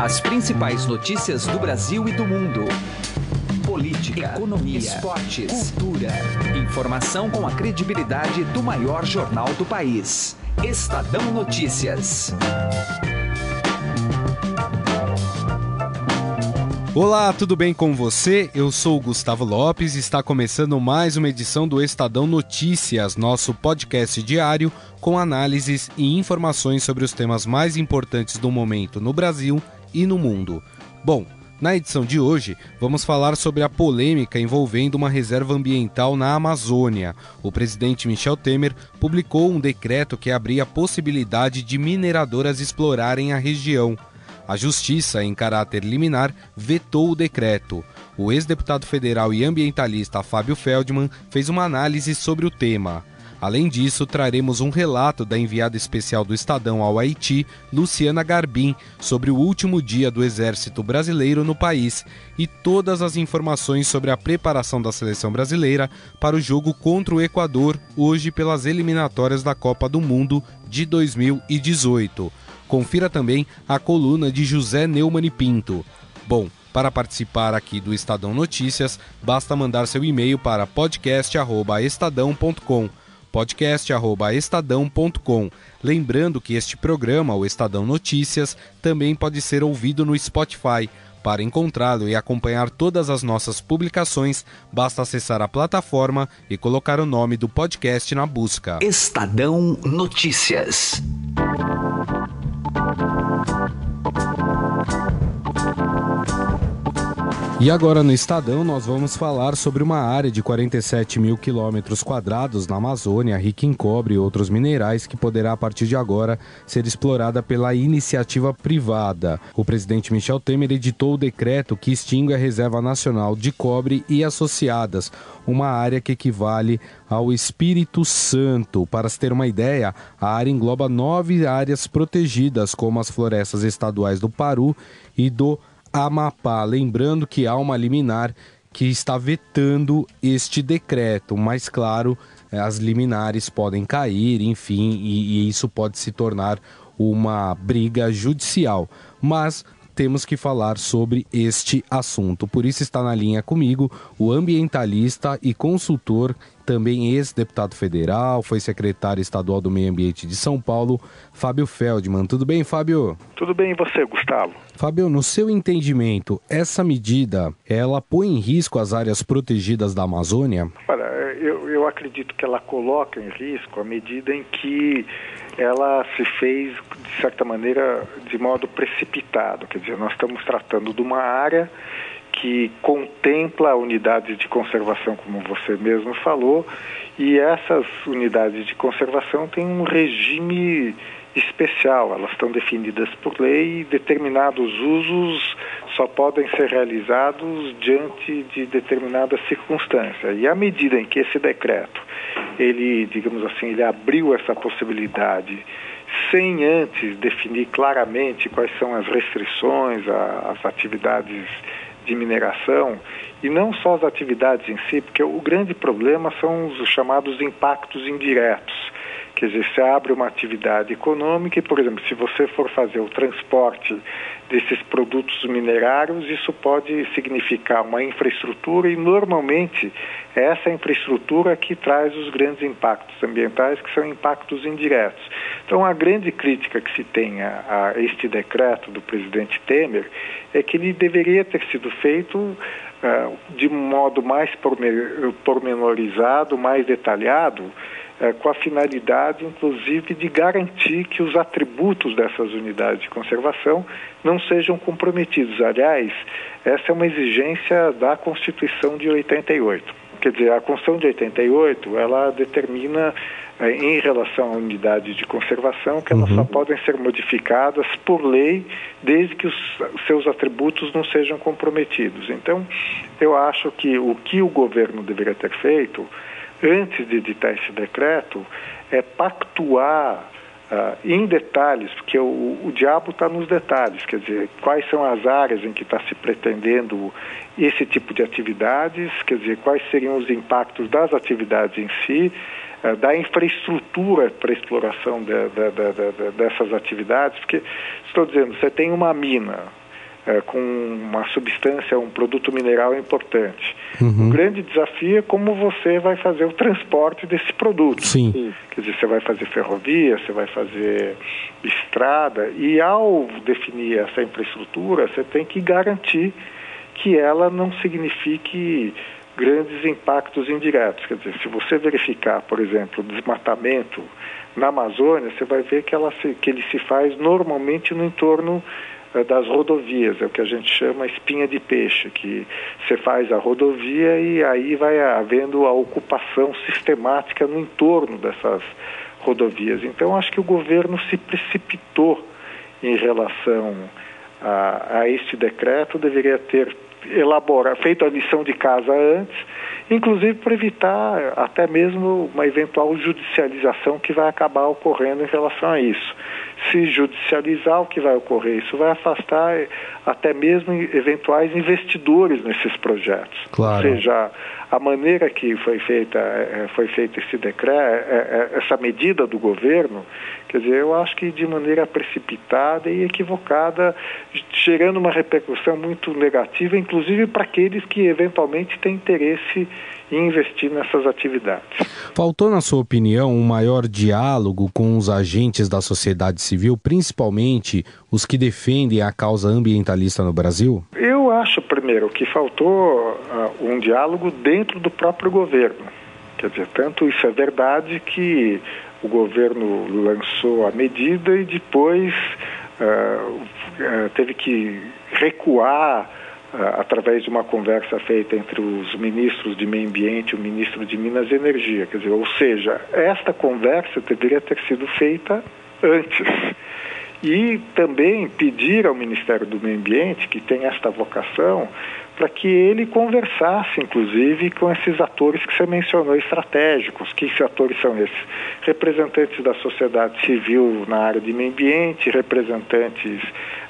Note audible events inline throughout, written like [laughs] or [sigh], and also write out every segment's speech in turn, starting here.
As principais notícias do Brasil e do mundo. Política, economia, esportes, cultura. Informação com a credibilidade do maior jornal do país. Estadão Notícias. Olá, tudo bem com você? Eu sou o Gustavo Lopes e está começando mais uma edição do Estadão Notícias, nosso podcast diário com análises e informações sobre os temas mais importantes do momento no Brasil e no mundo. Bom, na edição de hoje, vamos falar sobre a polêmica envolvendo uma reserva ambiental na Amazônia. O presidente Michel Temer publicou um decreto que abria a possibilidade de mineradoras explorarem a região. A Justiça, em caráter liminar, vetou o decreto. O ex-deputado federal e ambientalista Fábio Feldman fez uma análise sobre o tema. Além disso, traremos um relato da enviada especial do Estadão ao Haiti, Luciana Garbim, sobre o último dia do Exército Brasileiro no país e todas as informações sobre a preparação da seleção brasileira para o jogo contra o Equador, hoje pelas eliminatórias da Copa do Mundo de 2018. Confira também a coluna de José Neumann Pinto. Bom, para participar aqui do Estadão Notícias, basta mandar seu e-mail para podcast@estadão.com podcast@estadão.com. Lembrando que este programa, o Estadão Notícias, também pode ser ouvido no Spotify. Para encontrá-lo e acompanhar todas as nossas publicações, basta acessar a plataforma e colocar o nome do podcast na busca. Estadão Notícias. E agora no Estadão nós vamos falar sobre uma área de 47 mil quilômetros quadrados na Amazônia, rica em cobre e outros minerais, que poderá a partir de agora ser explorada pela iniciativa privada. O presidente Michel Temer editou o decreto que extingue a Reserva Nacional de Cobre e Associadas, uma área que equivale ao Espírito Santo. Para se ter uma ideia, a área engloba nove áreas protegidas, como as florestas estaduais do Paru e do Amapá. Lembrando que há uma liminar que está vetando este decreto, mas claro, eh, as liminares podem cair, enfim, e, e isso pode se tornar uma briga judicial. Mas temos que falar sobre este assunto. Por isso está na linha comigo o ambientalista e consultor, também ex-deputado federal, foi secretário estadual do Meio Ambiente de São Paulo, Fábio Feldman. Tudo bem, Fábio? Tudo bem e você, Gustavo? Fábio, no seu entendimento, essa medida, ela põe em risco as áreas protegidas da Amazônia? Olha, eu, eu acredito que ela coloca em risco a medida em que ela se fez, de certa maneira, de modo precipitado. Quer dizer, nós estamos tratando de uma área que contempla unidades de conservação, como você mesmo falou, e essas unidades de conservação têm um regime especial, elas estão definidas por lei e determinados usos só podem ser realizados diante de determinada circunstância. E à medida em que esse decreto, ele, digamos assim, ele abriu essa possibilidade sem antes definir claramente quais são as restrições às atividades de mineração, e não só as atividades em si, porque o grande problema são os chamados impactos indiretos Quer dizer, você abre uma atividade econômica e, por exemplo, se você for fazer o transporte desses produtos minerários, isso pode significar uma infraestrutura e, normalmente, é essa infraestrutura que traz os grandes impactos ambientais, que são impactos indiretos. Então, a grande crítica que se tem a, a este decreto do presidente Temer é que ele deveria ter sido feito uh, de modo mais pormenorizado, mais detalhado, é, com a finalidade, inclusive, de garantir que os atributos dessas unidades de conservação não sejam comprometidos. Aliás, essa é uma exigência da Constituição de 88. Quer dizer, a Constituição de 88, ela determina, é, em relação à unidade de conservação, que elas uhum. só podem ser modificadas por lei, desde que os seus atributos não sejam comprometidos. Então, eu acho que o que o governo deveria ter feito antes de editar esse decreto, é pactuar uh, em detalhes, porque o, o diabo está nos detalhes, quer dizer, quais são as áreas em que está se pretendendo esse tipo de atividades, quer dizer, quais seriam os impactos das atividades em si, uh, da infraestrutura para exploração de, de, de, dessas atividades, porque estou dizendo, você tem uma mina, é, com uma substância, um produto mineral importante. Uhum. O grande desafio é como você vai fazer o transporte desse produto. Sim. Quer dizer, você vai fazer ferrovia, você vai fazer estrada, e ao definir essa infraestrutura, você tem que garantir que ela não signifique grandes impactos indiretos. Quer dizer, se você verificar, por exemplo, o desmatamento na Amazônia, você vai ver que, ela se, que ele se faz normalmente no entorno das rodovias, é o que a gente chama espinha de peixe, que você faz a rodovia e aí vai havendo a ocupação sistemática no entorno dessas rodovias. Então, acho que o governo se precipitou em relação a, a este decreto, deveria ter elaborar, feito a lição de casa antes, inclusive para evitar até mesmo uma eventual judicialização que vai acabar ocorrendo em relação a isso. Se judicializar, o que vai ocorrer? Isso vai afastar até mesmo eventuais investidores nesses projetos. Claro. Ou seja, a maneira que foi feita, é, é, foi feito esse decreto, essa medida do governo, quer dizer, eu acho que de maneira precipitada e equivocada, gerando uma repercussão muito negativa, inclusive para aqueles que eventualmente têm interesse em investir nessas atividades. Faltou, na sua opinião, um maior diálogo com os agentes da sociedade civil, principalmente os que defendem a causa ambientalista no Brasil? Eu acho, primeiro, que faltou uh, um diálogo dentro do próprio governo. Quer dizer, tanto isso é verdade que o governo lançou a medida e depois uh, uh, teve que recuar através de uma conversa feita entre os ministros de Meio Ambiente e o ministro de Minas e Energia. Quer dizer, ou seja, esta conversa deveria ter sido feita antes. E também pedir ao Ministério do Meio Ambiente, que tem esta vocação, para que ele conversasse, inclusive, com esses atores que você mencionou, estratégicos. Que atores são esses? Representantes da sociedade civil na área de meio ambiente, representantes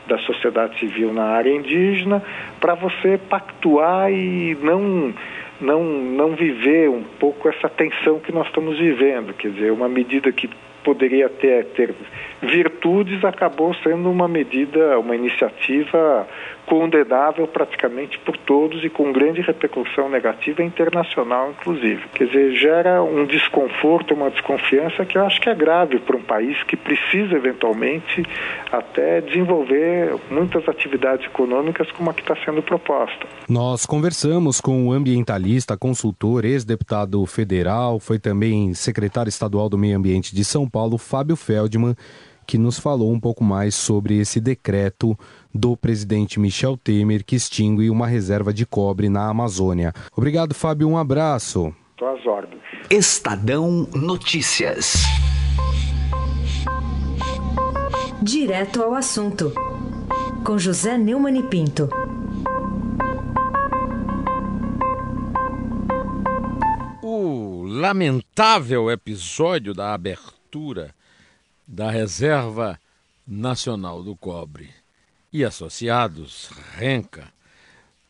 da sociedade civil na área indígena, para você pactuar e não não não viver um pouco essa tensão que nós estamos vivendo, quer dizer, uma medida que poderia ter, ter virtudes acabou sendo uma medida, uma iniciativa condenável praticamente por todos e com grande repercussão negativa internacional, inclusive. Quer dizer, gera um desconforto, uma desconfiança que eu acho que é grave para um país que precisa eventualmente até desenvolver muitas atividades econômicas como a que está sendo proposta. Nós conversamos com o ambientalista, consultor, ex-deputado federal, foi também secretário estadual do Meio Ambiente de São Paulo, Fábio Feldman que nos falou um pouco mais sobre esse decreto do presidente Michel Temer que extingue uma reserva de cobre na Amazônia. Obrigado, Fábio. Um abraço. Às ordens. Estadão Notícias. Direto ao assunto. Com José Neumann e Pinto. O lamentável episódio da abertura da Reserva Nacional do Cobre e Associados, RENCA,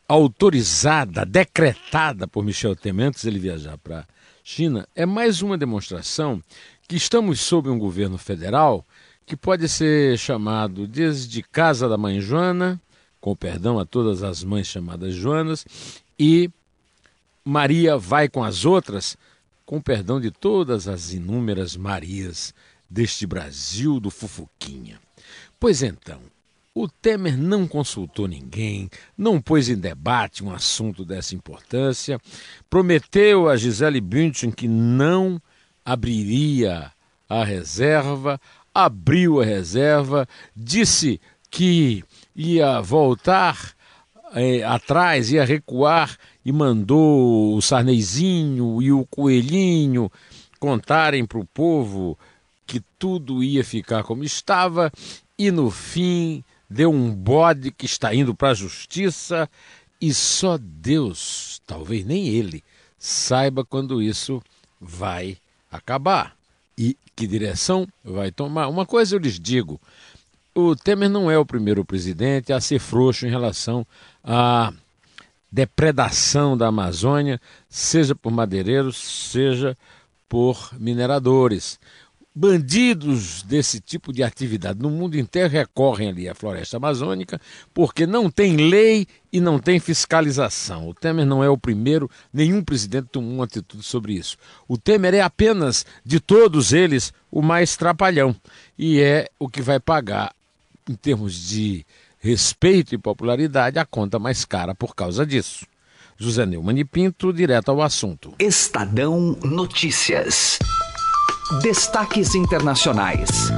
autorizada, decretada por Michel Temer antes ele viajar para a China, é mais uma demonstração que estamos sob um governo federal que pode ser chamado desde Casa da Mãe Joana, com perdão a todas as mães chamadas Joanas, e Maria vai com as outras, com perdão de todas as inúmeras Marias deste Brasil do Fufuquinha. Pois então, o Temer não consultou ninguém, não pôs em debate um assunto dessa importância, prometeu a Gisele Bündchen que não abriria a reserva, abriu a reserva, disse que ia voltar é, atrás, ia recuar e mandou o Sarneizinho e o Coelhinho contarem para o povo que tudo ia ficar como estava e no fim deu um bode que está indo para a justiça e só Deus, talvez nem ele, saiba quando isso vai acabar e que direção vai tomar. Uma coisa eu lhes digo: o Temer não é o primeiro presidente a ser frouxo em relação à depredação da Amazônia, seja por madeireiros, seja por mineradores bandidos desse tipo de atividade no mundo inteiro recorrem ali à floresta amazônica porque não tem lei e não tem fiscalização. O Temer não é o primeiro, nenhum presidente tomou uma atitude sobre isso. O Temer é apenas, de todos eles, o mais trapalhão e é o que vai pagar, em termos de respeito e popularidade, a conta mais cara por causa disso. José Neumann e Pinto, direto ao assunto. Estadão Notícias. Destaques internacionais.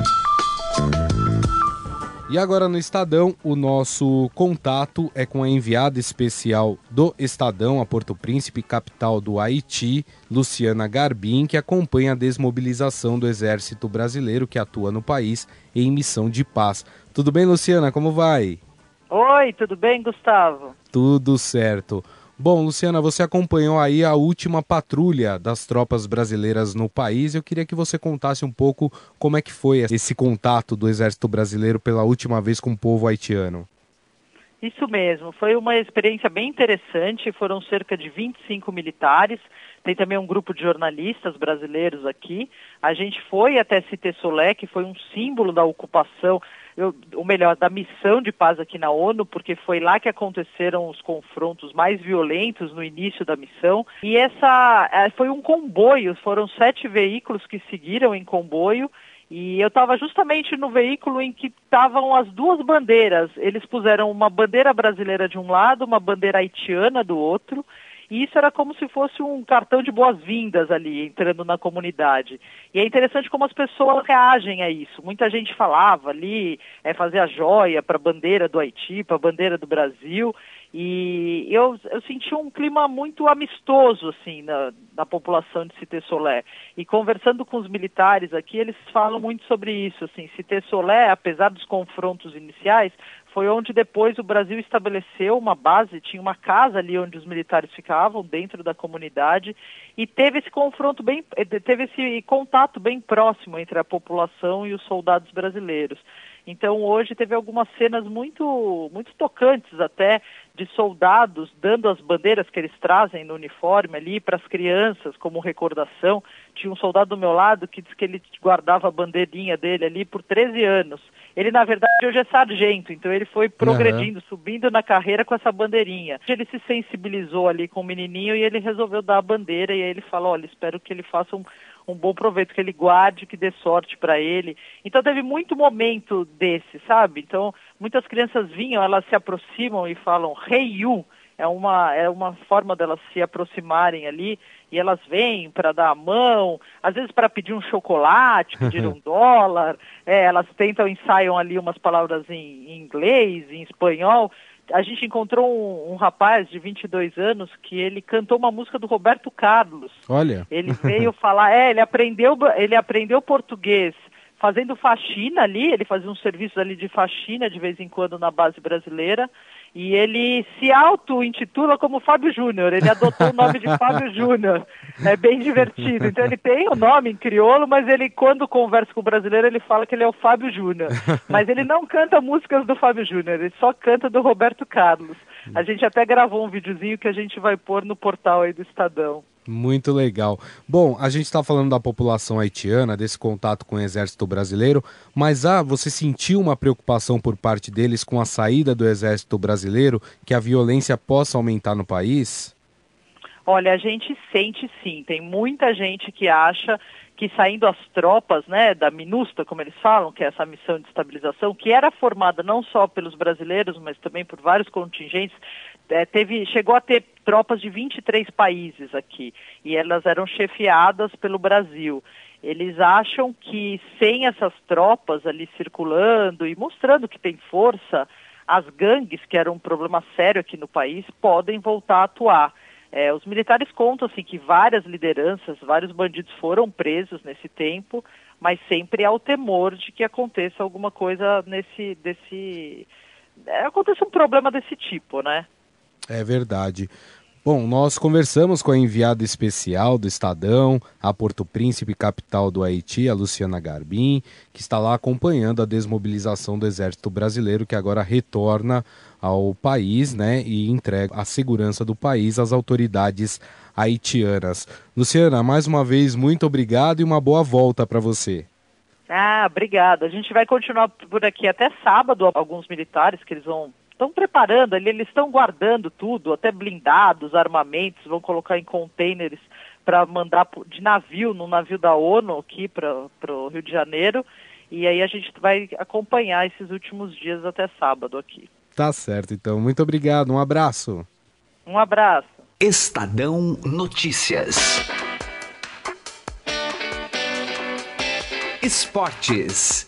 E agora no Estadão, o nosso contato é com a enviada especial do Estadão a Porto Príncipe, capital do Haiti, Luciana Garbim, que acompanha a desmobilização do exército brasileiro que atua no país em missão de paz. Tudo bem, Luciana? Como vai? Oi, tudo bem, Gustavo? Tudo certo. Bom, Luciana, você acompanhou aí a última patrulha das tropas brasileiras no país. Eu queria que você contasse um pouco como é que foi esse contato do Exército Brasileiro pela última vez com o povo haitiano. Isso mesmo, foi uma experiência bem interessante. Foram cerca de 25 militares. Tem também um grupo de jornalistas brasileiros aqui. A gente foi até Cité Solé, que foi um símbolo da ocupação ou melhor, da missão de paz aqui na ONU, porque foi lá que aconteceram os confrontos mais violentos no início da missão. E essa é, foi um comboio, foram sete veículos que seguiram em comboio. E eu estava justamente no veículo em que estavam as duas bandeiras. Eles puseram uma bandeira brasileira de um lado, uma bandeira haitiana do outro. E isso era como se fosse um cartão de boas-vindas ali, entrando na comunidade. E é interessante como as pessoas reagem a isso. Muita gente falava ali, é, fazer a joia para a bandeira do Haiti, para a bandeira do Brasil. E eu, eu senti um clima muito amistoso, assim, na, na população de Cité Solé. E conversando com os militares aqui, eles falam muito sobre isso, assim, Cité Solé, apesar dos confrontos iniciais, foi onde depois o Brasil estabeleceu uma base, tinha uma casa ali onde os militares ficavam, dentro da comunidade, e teve esse confronto bem, eh, teve esse contato bem próximo entre a população e os soldados brasileiros. Então hoje teve algumas cenas muito, muito tocantes até de soldados dando as bandeiras que eles trazem no uniforme ali para as crianças como recordação. Tinha um soldado do meu lado que disse que ele guardava a bandeirinha dele ali por 13 anos. Ele, na verdade, hoje é sargento, então ele foi progredindo, uhum. subindo na carreira com essa bandeirinha. Ele se sensibilizou ali com o menininho e ele resolveu dar a bandeira e aí ele falou, olha, espero que ele faça um, um bom proveito, que ele guarde, que dê sorte para ele. Então teve muito momento desse, sabe? Então muitas crianças vinham, elas se aproximam e falam, hey you, é uma, é uma forma delas se aproximarem ali e elas vêm para dar a mão, às vezes para pedir um chocolate, pedir [laughs] um dólar, é, elas tentam, ensaiam ali umas palavras em, em inglês, em espanhol. A gente encontrou um, um, rapaz de 22 anos que ele cantou uma música do Roberto Carlos. Olha. Ele [laughs] veio falar, é, ele aprendeu, ele aprendeu português fazendo faxina ali, ele fazia um serviço ali de faxina de vez em quando na base brasileira. E ele se auto-intitula como Fábio Júnior, ele adotou o nome de [laughs] Fábio Júnior. É bem divertido. Então ele tem o nome em crioulo, mas ele, quando conversa com o brasileiro, ele fala que ele é o Fábio Júnior. [laughs] Mas ele não canta músicas do Fábio Júnior, ele só canta do Roberto Carlos. A gente até gravou um videozinho que a gente vai pôr no portal aí do Estadão. Muito legal. Bom, a gente está falando da população haitiana, desse contato com o exército brasileiro, mas ah, você sentiu uma preocupação por parte deles com a saída do exército brasileiro, que a violência possa aumentar no país? Olha, a gente sente sim. Tem muita gente que acha que saindo as tropas, né, da MINUSTA, como eles falam, que é essa missão de estabilização, que era formada não só pelos brasileiros, mas também por vários contingentes, é, teve, chegou a ter tropas de 23 países aqui, e elas eram chefiadas pelo Brasil. Eles acham que sem essas tropas ali circulando e mostrando que tem força, as gangues, que era um problema sério aqui no país, podem voltar a atuar. É, os militares contam assim, que várias lideranças, vários bandidos foram presos nesse tempo, mas sempre há o temor de que aconteça alguma coisa nesse. Desse, é, aconteça um problema desse tipo, né? É verdade. Bom, nós conversamos com a enviada especial do Estadão, a Porto Príncipe, capital do Haiti, a Luciana Garbim, que está lá acompanhando a desmobilização do Exército Brasileiro, que agora retorna ao país né, e entrega a segurança do país às autoridades haitianas. Luciana, mais uma vez, muito obrigado e uma boa volta para você. Ah, obrigada. A gente vai continuar por aqui até sábado. Alguns militares que eles vão estão preparando, eles estão guardando tudo, até blindados, armamentos, vão colocar em containers para mandar de navio, no navio da ONU aqui para o Rio de Janeiro. E aí a gente vai acompanhar esses últimos dias até sábado aqui. Tá certo, então. Muito obrigado. Um abraço. Um abraço. Estadão Notícias. Esportes.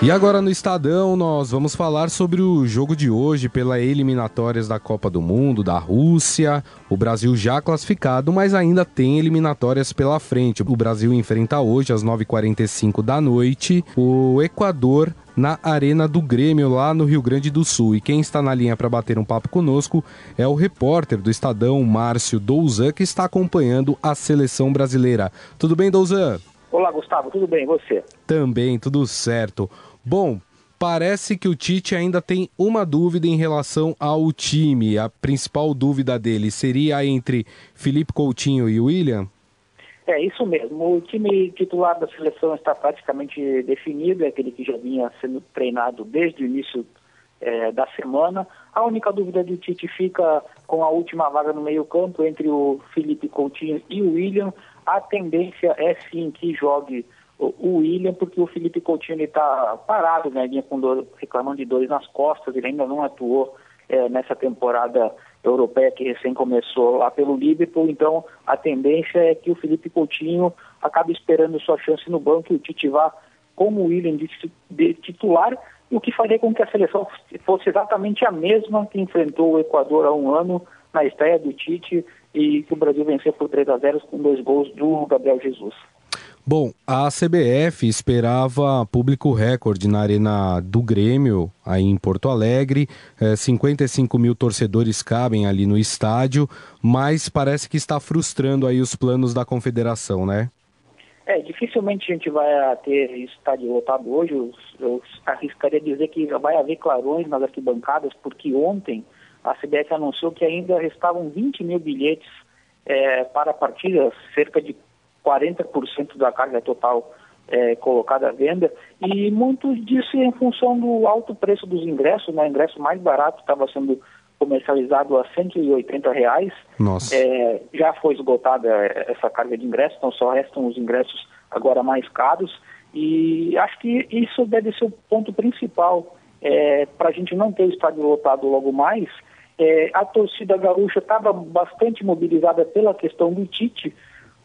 E agora no Estadão nós vamos falar sobre o jogo de hoje pela eliminatórias da Copa do Mundo da Rússia. O Brasil já classificado, mas ainda tem eliminatórias pela frente. O Brasil enfrenta hoje às 9h45 da noite o Equador na Arena do Grêmio, lá no Rio Grande do Sul. E quem está na linha para bater um papo conosco é o repórter do Estadão, Márcio Douzan, que está acompanhando a seleção brasileira. Tudo bem, Douzan? Olá, Gustavo, tudo bem? E você? Também, tudo certo. Bom, parece que o Tite ainda tem uma dúvida em relação ao time. A principal dúvida dele seria entre Felipe Coutinho e William? É isso mesmo. O time titular da seleção está praticamente definido, é aquele que já vinha sendo treinado desde o início é, da semana. A única dúvida do Tite fica com a última vaga no meio-campo entre o Felipe Coutinho e o William. A tendência é sim que jogue o William, porque o Felipe Coutinho está parado, né? Vinha com dor, reclamando de dores nas costas, ele ainda não atuou é, nessa temporada europeia que recém começou lá pelo Liverpool, então a tendência é que o Felipe Coutinho acabe esperando sua chance no banco e o Tite vá como o William de, de titular, o que faria com que a seleção fosse exatamente a mesma que enfrentou o Equador há um ano na estreia do Tite e que o Brasil venceu por 3 a 0 com dois gols do Gabriel Jesus. Bom, a CBF esperava público recorde na Arena do Grêmio, aí em Porto Alegre. É, 55 mil torcedores cabem ali no estádio, mas parece que está frustrando aí os planos da confederação, né? É, dificilmente a gente vai ter estádio lotado hoje. Eu, eu arriscaria dizer que vai haver clarões nas arquibancadas, porque ontem a CBF anunciou que ainda restavam 20 mil bilhetes é, para a partida, cerca de 40% da carga total é, colocada à venda, e muito disso em função do alto preço dos ingressos, né? o ingresso mais barato estava sendo comercializado a 180 reais. Nossa. É, já foi esgotada essa carga de ingressos, então só restam os ingressos agora mais caros. E acho que isso deve ser o ponto principal é, para a gente não ter o estádio lotado logo mais. É, a torcida gaúcha estava bastante mobilizada pela questão do Tite,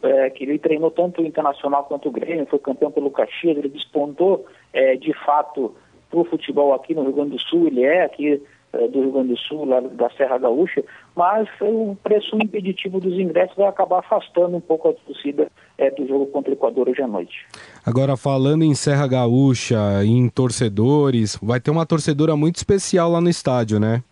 é, que ele treinou tanto o Internacional quanto o Grêmio, foi campeão pelo Caxias, ele despontou é, de fato para o futebol aqui no Rio Grande do Sul, ele é aqui é, do Rio Grande do Sul, lá da Serra Gaúcha, mas o preço impeditivo dos ingressos vai acabar afastando um pouco a torcida é, do jogo contra o Equador hoje à noite. Agora, falando em Serra Gaúcha, em torcedores, vai ter uma torcedora muito especial lá no estádio, né?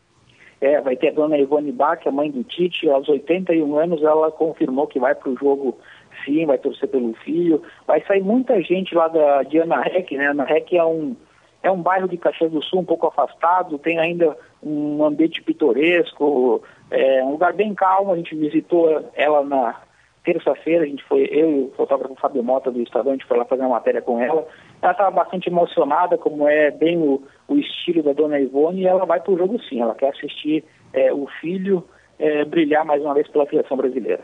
É, vai ter a dona Ivone Bach, a mãe do Tite, aos 81 anos ela confirmou que vai para o jogo sim, vai torcer pelo filho. Vai sair muita gente lá da, de Ana Rec, né? Ana Rec é um, é um bairro de Caxias do Sul um pouco afastado, tem ainda um ambiente pitoresco, é um lugar bem calmo. A gente visitou ela na terça-feira, a gente foi, eu e o fotógrafo Fábio Mota do Estadão, a gente foi lá fazer uma matéria com ela. Ela estava bastante emocionada, como é bem o, o estilo da dona Ivone, e ela vai para o jogo sim. Ela quer assistir é, o filho é, brilhar mais uma vez pela seleção brasileira.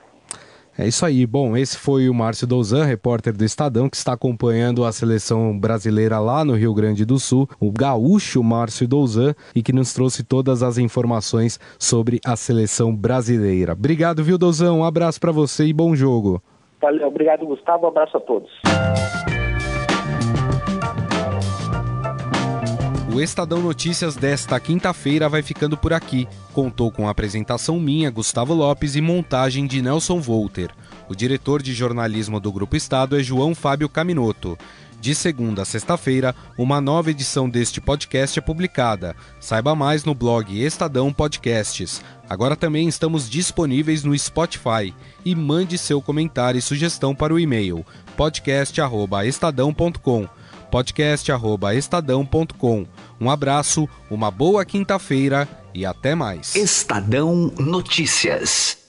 É isso aí. Bom, esse foi o Márcio Douzan, repórter do Estadão, que está acompanhando a seleção brasileira lá no Rio Grande do Sul, o gaúcho Márcio Douzan, e que nos trouxe todas as informações sobre a seleção brasileira. Obrigado, viu, Douzan? Um abraço para você e bom jogo. Valeu, obrigado, Gustavo. Um abraço a todos. O Estadão Notícias desta quinta-feira vai ficando por aqui. Contou com a apresentação minha, Gustavo Lopes, e montagem de Nelson Volter. O diretor de jornalismo do Grupo Estado é João Fábio Caminoto. De segunda a sexta-feira, uma nova edição deste podcast é publicada. Saiba mais no blog Estadão Podcasts. Agora também estamos disponíveis no Spotify. E mande seu comentário e sugestão para o e-mail podcast@estadão.com podcast@estadão.com. Um abraço, uma boa quinta-feira e até mais. Estadão Notícias.